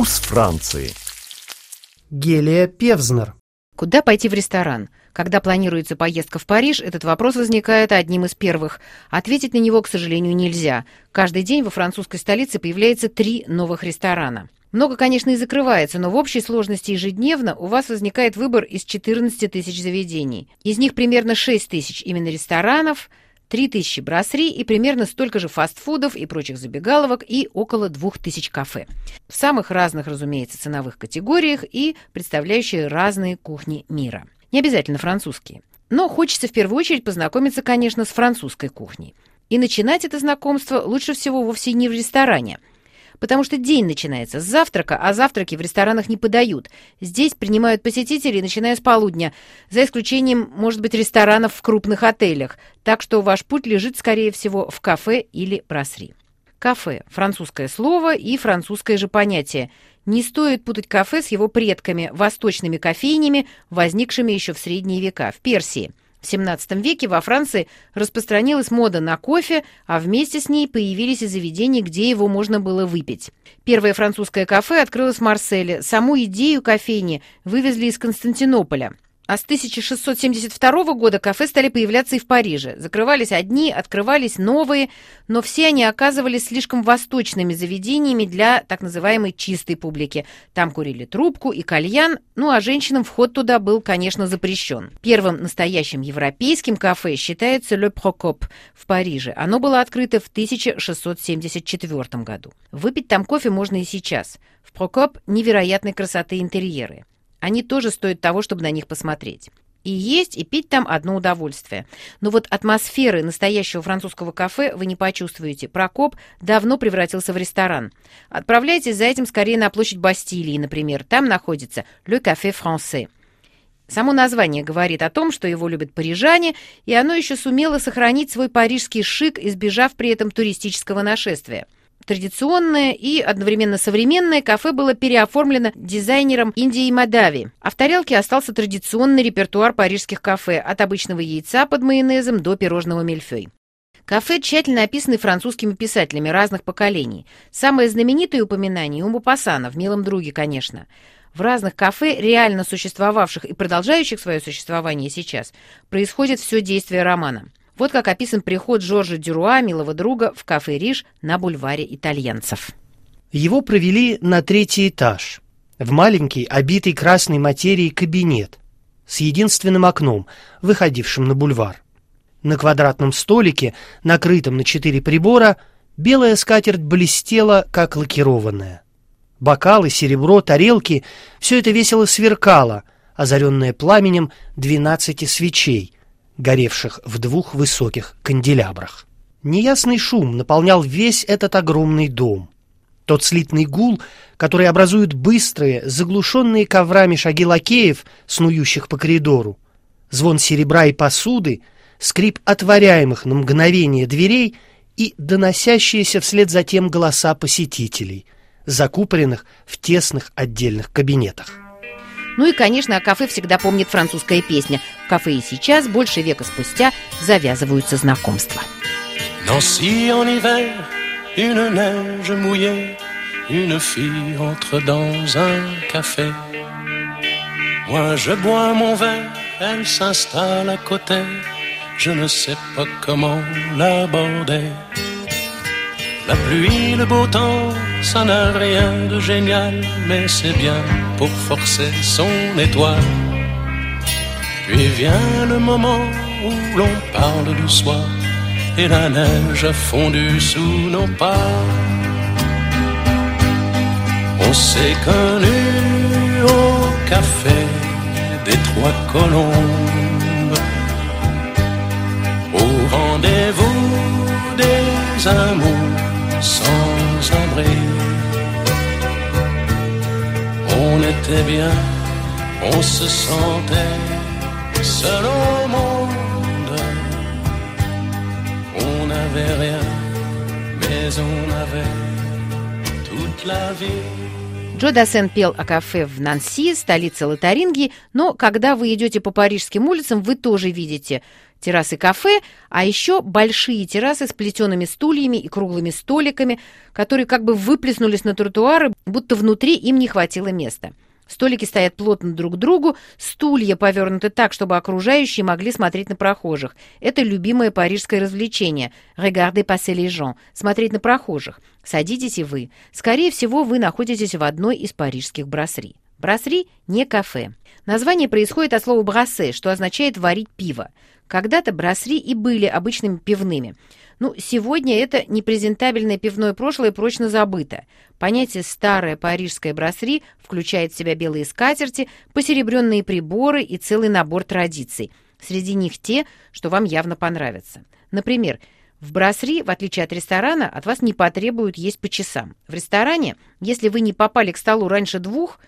Вкус Франции. Гелия Певзнер. Куда пойти в ресторан? Когда планируется поездка в Париж, этот вопрос возникает одним из первых. Ответить на него, к сожалению, нельзя. Каждый день во французской столице появляется три новых ресторана. Много, конечно, и закрывается, но в общей сложности ежедневно у вас возникает выбор из 14 тысяч заведений. Из них примерно 6 тысяч именно ресторанов, 3 тысячи брасри и примерно столько же фастфудов и прочих забегаловок и около 2 тысяч кафе. В самых разных, разумеется, ценовых категориях и представляющие разные кухни мира. Не обязательно французские. Но хочется в первую очередь познакомиться, конечно, с французской кухней. И начинать это знакомство лучше всего вовсе не в ресторане – потому что день начинается с завтрака, а завтраки в ресторанах не подают. Здесь принимают посетителей, начиная с полудня, за исключением, может быть, ресторанов в крупных отелях, так что ваш путь лежит, скорее всего, в кафе или брасри. Кафе – французское слово и французское же понятие. Не стоит путать кафе с его предками, восточными кофейнями, возникшими еще в средние века, в Персии – в XVII веке во Франции распространилась мода на кофе, а вместе с ней появились и заведения, где его можно было выпить. Первое французское кафе открылось в Марселе. Саму идею кофейни вывезли из Константинополя. А с 1672 года кафе стали появляться и в Париже. Закрывались одни, открывались новые, но все они оказывались слишком восточными заведениями для так называемой чистой публики. Там курили трубку и кальян, ну а женщинам вход туда был, конечно, запрещен. Первым настоящим европейским кафе считается Le Procop в Париже. Оно было открыто в 1674 году. Выпить там кофе можно и сейчас. В Прокоп невероятной красоты интерьеры. Они тоже стоят того, чтобы на них посмотреть. И есть, и пить там одно удовольствие. Но вот атмосферы настоящего французского кафе вы не почувствуете. Прокоп давно превратился в ресторан. Отправляйтесь за этим скорее на площадь Бастилии, например. Там находится Le Café Français. Само название говорит о том, что его любят парижане, и оно еще сумело сохранить свой парижский шик, избежав при этом туристического нашествия – Традиционное и одновременно современное кафе было переоформлено дизайнером Индии Мадави, а в тарелке остался традиционный репертуар парижских кафе от обычного яйца под майонезом до пирожного мельфей. Кафе тщательно описаны французскими писателями разных поколений. Самое знаменитое упоминание у Мупассана, в «Милом друге», конечно. В разных кафе, реально существовавших и продолжающих свое существование сейчас, происходит все действие романа. Вот как описан приход Жоржа Дюруа, милого друга, в кафе «Риш» на бульваре итальянцев. Его провели на третий этаж, в маленький, обитый красной материей кабинет с единственным окном, выходившим на бульвар. На квадратном столике, накрытом на четыре прибора, белая скатерть блестела, как лакированная. Бокалы, серебро, тарелки — все это весело сверкало, озаренное пламенем двенадцати свечей — горевших в двух высоких канделябрах. Неясный шум наполнял весь этот огромный дом. Тот слитный гул, который образуют быстрые, заглушенные коврами шаги лакеев, снующих по коридору, звон серебра и посуды, скрип отворяемых на мгновение дверей и доносящиеся вслед за тем голоса посетителей, закупоренных в тесных отдельных кабинетах. Ну и, конечно, о кафе всегда помнит французская песня. В кафе и сейчас, больше века спустя, завязываются знакомства. Nancy en hiver, une neige mouillée, une fille entre dans un café. Moi je bois mon verre, elle s'installe à côté, je ne sais pas comment l'aborder. La pluie, le beau temps, ça n'a rien de génial, mais c'est bien pour forcer son étoile. Puis vient le moment où l'on parle du soir et la neige a fondu sous nos pas. On s'est connu au café des Trois Colombes, au rendez-vous des amours On était bien, on se sentait seul au monde. On n'avait rien, mais on avait toute la vie. Джо Дассен пел о кафе в Нанси, столице Лотарингии, но когда вы идете по парижским улицам, вы тоже видите террасы кафе, а еще большие террасы с плетеными стульями и круглыми столиками, которые как бы выплеснулись на тротуары, будто внутри им не хватило места. Столики стоят плотно друг к другу, стулья повернуты так, чтобы окружающие могли смотреть на прохожих. Это любимое парижское развлечение «regarder passer les gens» — смотреть на прохожих. Садитесь и вы. Скорее всего, вы находитесь в одной из парижских брасри. Брасри — не кафе. Название происходит от слова «брассе», что означает «варить пиво». Когда-то брасри и были обычными пивными. Ну, сегодня это непрезентабельное пивное прошлое прочно забыто. Понятие «старое парижское брасри» включает в себя белые скатерти, посеребренные приборы и целый набор традиций. Среди них те, что вам явно понравятся. Например, в брасри, в отличие от ресторана, от вас не потребуют есть по часам. В ресторане, если вы не попали к столу раньше двух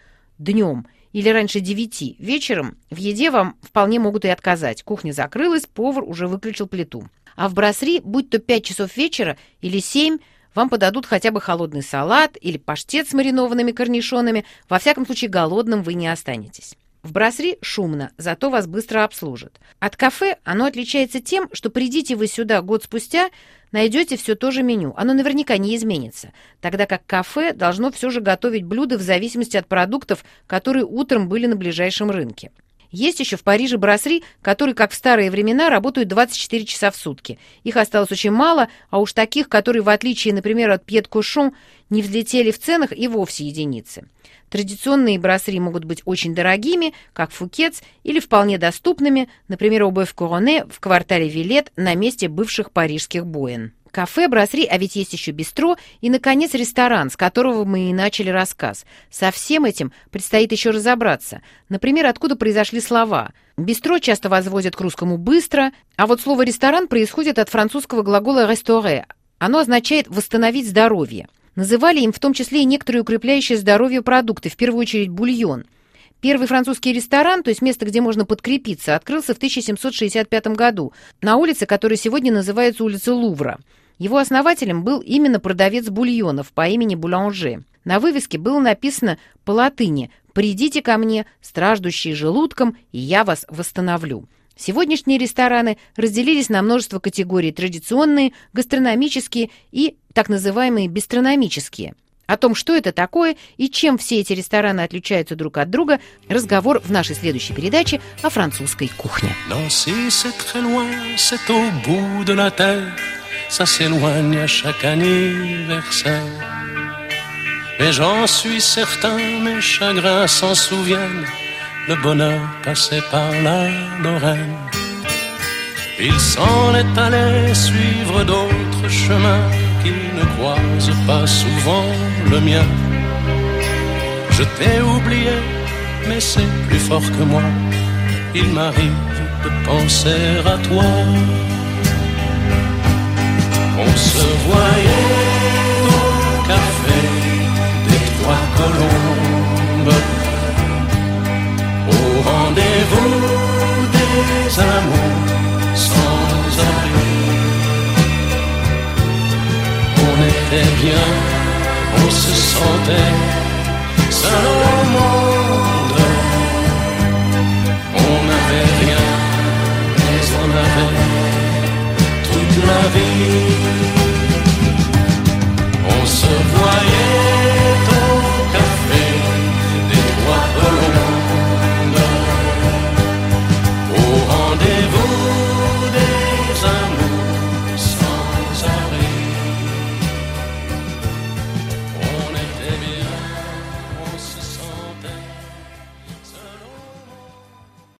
днем или раньше девяти вечером, в еде вам вполне могут и отказать. Кухня закрылась, повар уже выключил плиту. А в брасри, будь то 5 часов вечера или 7, вам подадут хотя бы холодный салат или паштет с маринованными корнишонами. Во всяком случае, голодным вы не останетесь. В брасри шумно, зато вас быстро обслужат. От кафе оно отличается тем, что придите вы сюда год спустя, найдете все то же меню. Оно наверняка не изменится. Тогда как кафе должно все же готовить блюда в зависимости от продуктов, которые утром были на ближайшем рынке. Есть еще в Париже брасри, которые, как в старые времена, работают 24 часа в сутки. Их осталось очень мало, а уж таких, которые, в отличие, например, от Пьет Кушон, не взлетели в ценах и вовсе единицы. Традиционные брасри могут быть очень дорогими, как Фукетс, или вполне доступными, например, обувь Короне в квартале Вилет на месте бывших парижских боин. Кафе, брасри, а ведь есть еще бистро и, наконец, ресторан, с которого мы и начали рассказ. Со всем этим предстоит еще разобраться. Например, откуда произошли слова. Бистро часто возводят к русскому «быстро», а вот слово «ресторан» происходит от французского глагола «restaurer». Оно означает «восстановить здоровье». Называли им в том числе и некоторые укрепляющие здоровье продукты, в первую очередь бульон – Первый французский ресторан, то есть место, где можно подкрепиться, открылся в 1765 году на улице, которая сегодня называется улица Лувра. Его основателем был именно продавец бульонов по имени Буланже. На вывеске было написано по латыни «Придите ко мне, страждущие желудком, и я вас восстановлю». Сегодняшние рестораны разделились на множество категорий – традиционные, гастрономические и так называемые бистрономические. О том, что это такое и чем все эти рестораны отличаются друг от друга, разговор в нашей следующей передаче о французской кухне. Ça s'éloigne à chaque anniversaire. Mais j'en suis certain, mes chagrins s'en souviennent, le bonheur passait par la Lorraine. Il s'en est allé suivre d'autres chemins qui ne croisent pas souvent le mien. Je t'ai oublié, mais c'est plus fort que moi. Il m'arrive de penser à toi. On se voyait au café des Trois Colombes, au rendez-vous des amours sans abri. On était bien, on se sentait seul au monde. On n'avait rien, mais on avait toute la vie.